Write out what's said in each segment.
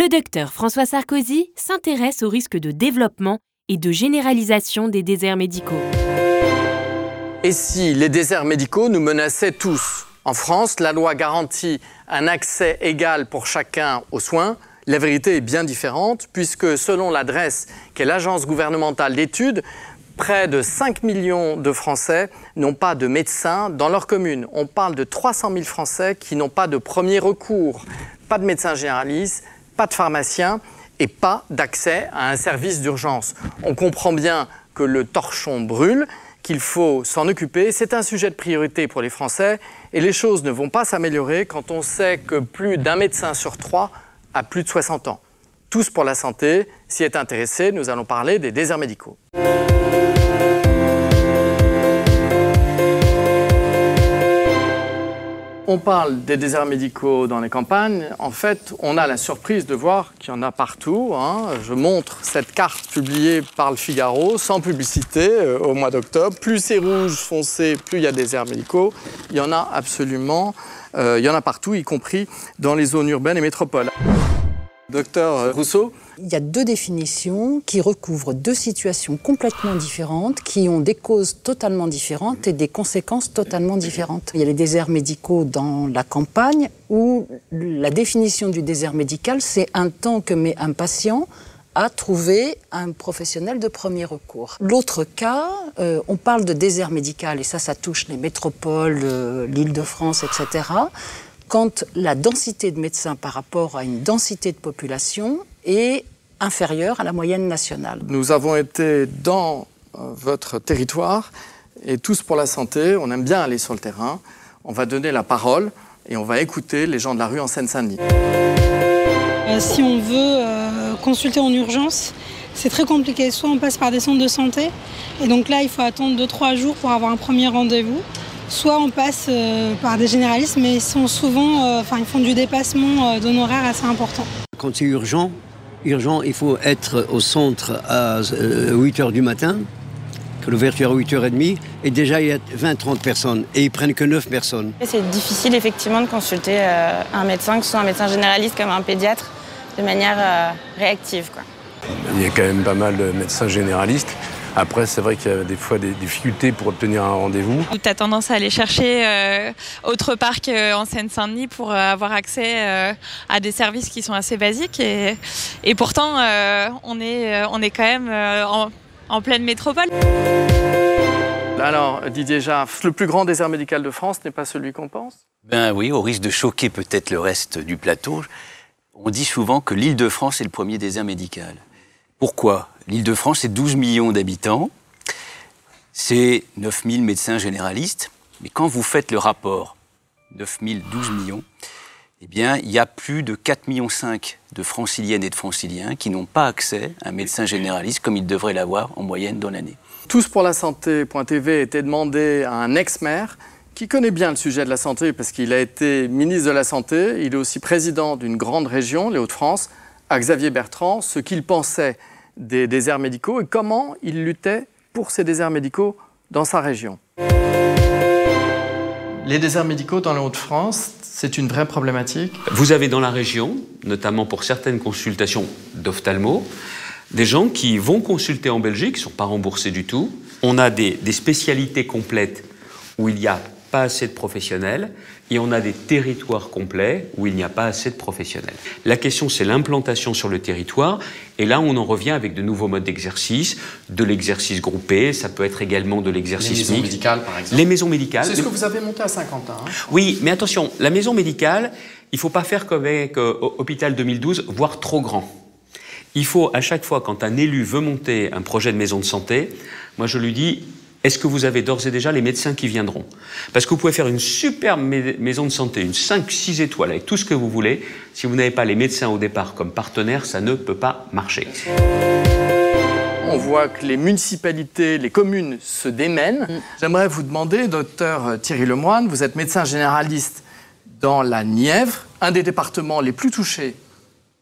le docteur François Sarkozy s'intéresse au risque de développement et de généralisation des déserts médicaux. Et si les déserts médicaux nous menaçaient tous? En France, la loi garantit un accès égal pour chacun aux soins. La vérité est bien différente puisque selon l'adresse qu'est l'agence gouvernementale d'études, près de 5 millions de Français n'ont pas de médecin dans leur commune. On parle de 300 000 Français qui n'ont pas de premier recours, pas de médecin généraliste, pas de pharmacien et pas d'accès à un service d'urgence. On comprend bien que le torchon brûle, qu'il faut s'en occuper. C'est un sujet de priorité pour les Français et les choses ne vont pas s'améliorer quand on sait que plus d'un médecin sur trois a plus de 60 ans. Tous pour la santé, s'y est intéressé, nous allons parler des déserts médicaux. On parle des déserts médicaux dans les campagnes, en fait, on a la surprise de voir qu'il y en a partout. Hein. Je montre cette carte publiée par le Figaro, sans publicité, euh, au mois d'octobre. Plus c'est rouge foncé, plus il y a des déserts médicaux. Il y en a absolument, euh, il y en a partout, y compris dans les zones urbaines et métropoles. Docteur Rousseau Il y a deux définitions qui recouvrent deux situations complètement différentes, qui ont des causes totalement différentes et des conséquences totalement différentes. Il y a les déserts médicaux dans la campagne, où la définition du désert médical, c'est un temps que met un patient à trouver un professionnel de premier recours. L'autre cas, euh, on parle de désert médical, et ça, ça touche les métropoles, euh, l'île de France, etc quand la densité de médecins par rapport à une densité de population est inférieure à la moyenne nationale. Nous avons été dans euh, votre territoire et tous pour la santé, on aime bien aller sur le terrain. On va donner la parole et on va écouter les gens de la rue en Seine-Saint-Denis. Euh, si on veut euh, consulter en urgence, c'est très compliqué. Soit on passe par des centres de santé, et donc là, il faut attendre 2-3 jours pour avoir un premier rendez-vous soit on passe euh, par des généralistes, mais ils sont souvent, euh, enfin, ils font du dépassement euh, d'honoraires assez important. Quand c'est urgent, urgent, il faut être au centre à 8 h du matin, que l'ouverture à 8h30, et déjà il y a 20-30 personnes, et ils prennent que 9 personnes. C'est difficile effectivement de consulter un médecin, que ce soit un médecin généraliste comme un pédiatre, de manière réactive. Quoi. Il y a quand même pas mal de médecins généralistes après, c'est vrai qu'il y a des fois des difficultés pour obtenir un rendez-vous. Tu as tendance à aller chercher euh, autre part qu'en Seine-Saint-Denis pour euh, avoir accès euh, à des services qui sont assez basiques. Et, et pourtant, on, est, on est quand même en, en, pleine métropole. Alors, Didier Jaff, le plus grand désert médical de France n'est pas celui qu'on pense? Ben oui, au risque de choquer peut-être le reste du plateau. On dit souvent que l'île de France est le premier désert médical. Pourquoi? L'Île-de-France, c'est 12 millions d'habitants, c'est 9000 médecins généralistes, mais quand vous faites le rapport 9000, 12 millions, eh bien, il y a plus de 4,5 millions de franciliennes et de franciliens qui n'ont pas accès à un médecin généraliste comme ils devraient l'avoir en moyenne dans l'année. Tous pour la santé.tv était demandé à un ex-maire qui connaît bien le sujet de la santé parce qu'il a été ministre de la Santé, il est aussi président d'une grande région, les Hauts-de-France, à Xavier Bertrand, ce qu'il pensait des déserts médicaux et comment il luttait pour ces déserts médicaux dans sa région. Les déserts médicaux dans les Hauts-de-France, c'est une vraie problématique Vous avez dans la région, notamment pour certaines consultations d'ophtalmo, des gens qui vont consulter en Belgique, qui ne sont pas remboursés du tout. On a des, des spécialités complètes où il y a pas assez de professionnels et on a des territoires complets où il n'y a pas assez de professionnels. La question, c'est l'implantation sur le territoire et là, on en revient avec de nouveaux modes d'exercice, de l'exercice groupé, ça peut être également de l'exercice Les maisons médicales, par exemple. Les maisons médicales. C'est ce que vous avez monté à 50 ans. Hein oui, mais attention, la maison médicale, il ne faut pas faire comme avec euh, Hôpital 2012, voire trop grand. Il faut, à chaque fois, quand un élu veut monter un projet de maison de santé, moi je lui dis, est-ce que vous avez d'ores et déjà les médecins qui viendront? Parce que vous pouvez faire une superbe maison de santé, une 5-6 étoiles avec tout ce que vous voulez. Si vous n'avez pas les médecins au départ comme partenaires, ça ne peut pas marcher. On voit que les municipalités, les communes se démènent. Mm. J'aimerais vous demander, docteur Thierry Lemoine, vous êtes médecin généraliste dans la Nièvre, un des départements les plus touchés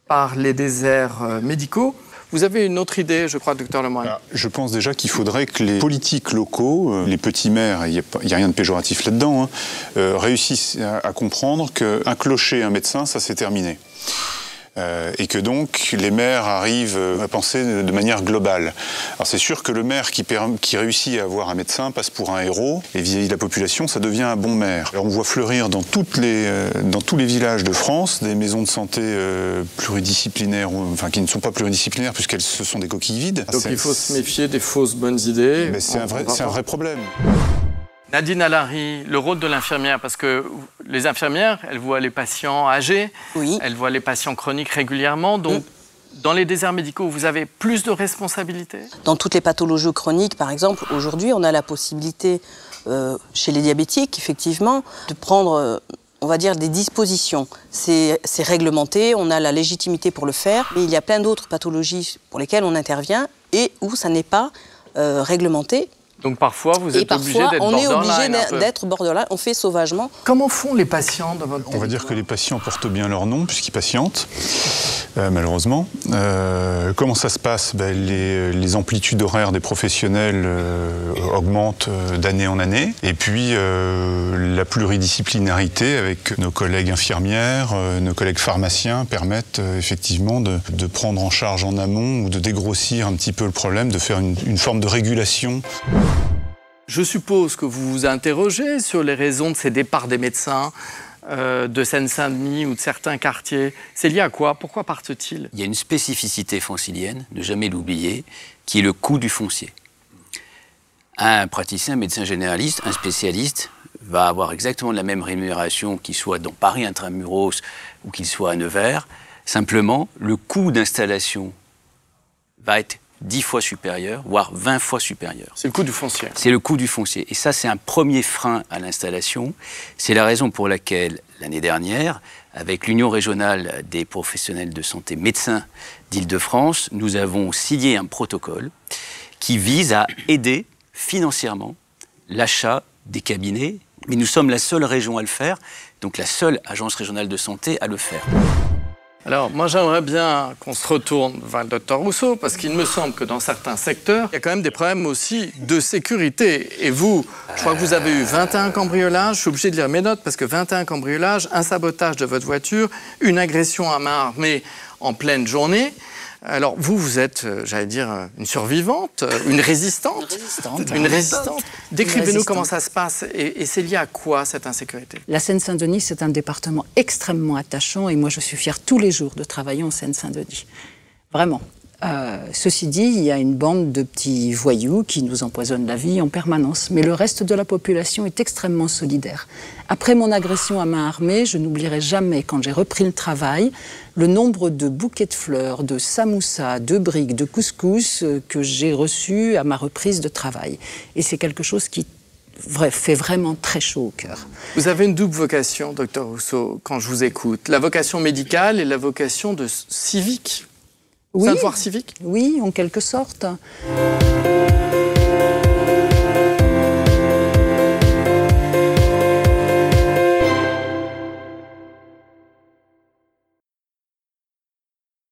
par les déserts euh, médicaux. Vous avez une autre idée, je crois, docteur Lemoyne ah, Je pense déjà qu'il faudrait que les politiques locaux, euh, les petits maires, il n'y a, rien de péjoratif là-dedans, hein, euh, réussissent à, comprendre qu'un clocher, un médecin, ça c'est terminé. Euh, et que donc les maires arrivent à penser de manière globale. Alors c'est sûr que le maire qui, qui, réussit à avoir un médecin passe pour un héros, et vis-à-vis de la population, ça devient un bon maire. Alors on voit fleurir dans, toutes les, euh, dans tous les villages de France des maisons de santé euh, pluridisciplinaires, enfin qui ne sont pas pluridisciplinaires puisqu'elles ce sont des coquilles vides. Donc il faut se méfier des fausses bonnes idées. C'est un vrai problème. Nadine Alary, le rôle de l'infirmière, parce que les infirmières, elles voient les patients âgés, oui. elles voient les patients chroniques régulièrement, donc mm. dans les déserts médicaux, vous avez plus de responsabilités? Dans toutes les pathologies chroniques, par exemple, aujourd'hui, on a la possibilité, euh, chez les diabétiques, effectivement, de prendre... Euh, on va dire des dispositions. C'est réglementé, on a la légitimité pour le faire, mais il y a plein d'autres pathologies pour lesquelles on intervient et où ça n'est pas euh, réglementé donc parfois, vous êtes obligé d'être on est obligé d'être borderline, on fait sauvagement. Comment font les patients dans votre On va dire que les patients portent bien leur nom puisqu'ils patientent, euh, malheureusement. Euh, comment ça se passe? Ben, les, amplitudes horaires des professionnels euh, augmentent d'année en année. Et puis la pluridisciplinarité avec nos collègues infirmières, nos collègues pharmaciens permettent effectivement de, prendre en charge en amont ou de dégrossir un petit peu le problème, de faire une, une forme de régulation. Je suppose que vous vous interrogez sur les raisons de ces départs des médecins euh, de Seine-Saint-Denis ou de certains quartiers. C'est lié à quoi? Pourquoi partent-ils? Il y a une spécificité francilienne, ne jamais l'oublier, qui est le coût du foncier. Un praticien, un médecin généraliste, un spécialiste va avoir exactement la même rémunération qu'il soit dans Paris intramuros ou qu'il soit à Nevers. Simplement, le coût d'installation va être 10 fois supérieur, voire 20 fois supérieur. C'est le coût du foncier. C'est le coût du foncier. Et ça, c'est un premier frein à l'installation. C'est la raison pour laquelle, l'année dernière, avec l'Union régionale des professionnels de santé médecins d'Île-de-France, nous avons signé un protocole qui vise à aider financièrement l'achat des cabinets. Mais nous sommes la seule région à le faire, donc la seule agence régionale de santé à le faire. Alors, moi, j'aimerais bien qu'on se retourne vers le docteur Rousseau, parce qu'il me semble que dans certains secteurs, il y a quand même des problèmes aussi de sécurité. Et vous, je crois que vous avez eu 21 cambriolages. Je suis obligé de lire mes notes, parce que 21 cambriolages, un sabotage de votre voiture, une agression à main armée en pleine journée. Alors, vous, vous êtes, euh, j'allais dire, euh, une survivante, euh, une résistante. Une résistante. Une résistante. Décrivez-nous comment ça se passe et, c'est lié à quoi cette insécurité? La Seine-Saint-Denis, c'est un département extrêmement attachant et moi, je suis fière tous les jours de travailler en Seine-Saint-Denis. Vraiment. Ceci dit, il y a une bande de petits voyous qui nous empoisonnent la vie en permanence, mais le reste de la population est extrêmement solidaire. Après mon agression à main armée, je n'oublierai jamais, quand j'ai repris le travail, le nombre de bouquets de fleurs, de samoussas, de briques, de couscous euh, que j'ai reçus à ma reprise de travail. Et c'est quelque chose qui fait vraiment très chaud au cœur. Vous avez une double vocation, docteur Rousseau, quand je vous écoute. La vocation médicale et la vocation de civique. Oui. Savoir civique Oui, en quelque sorte.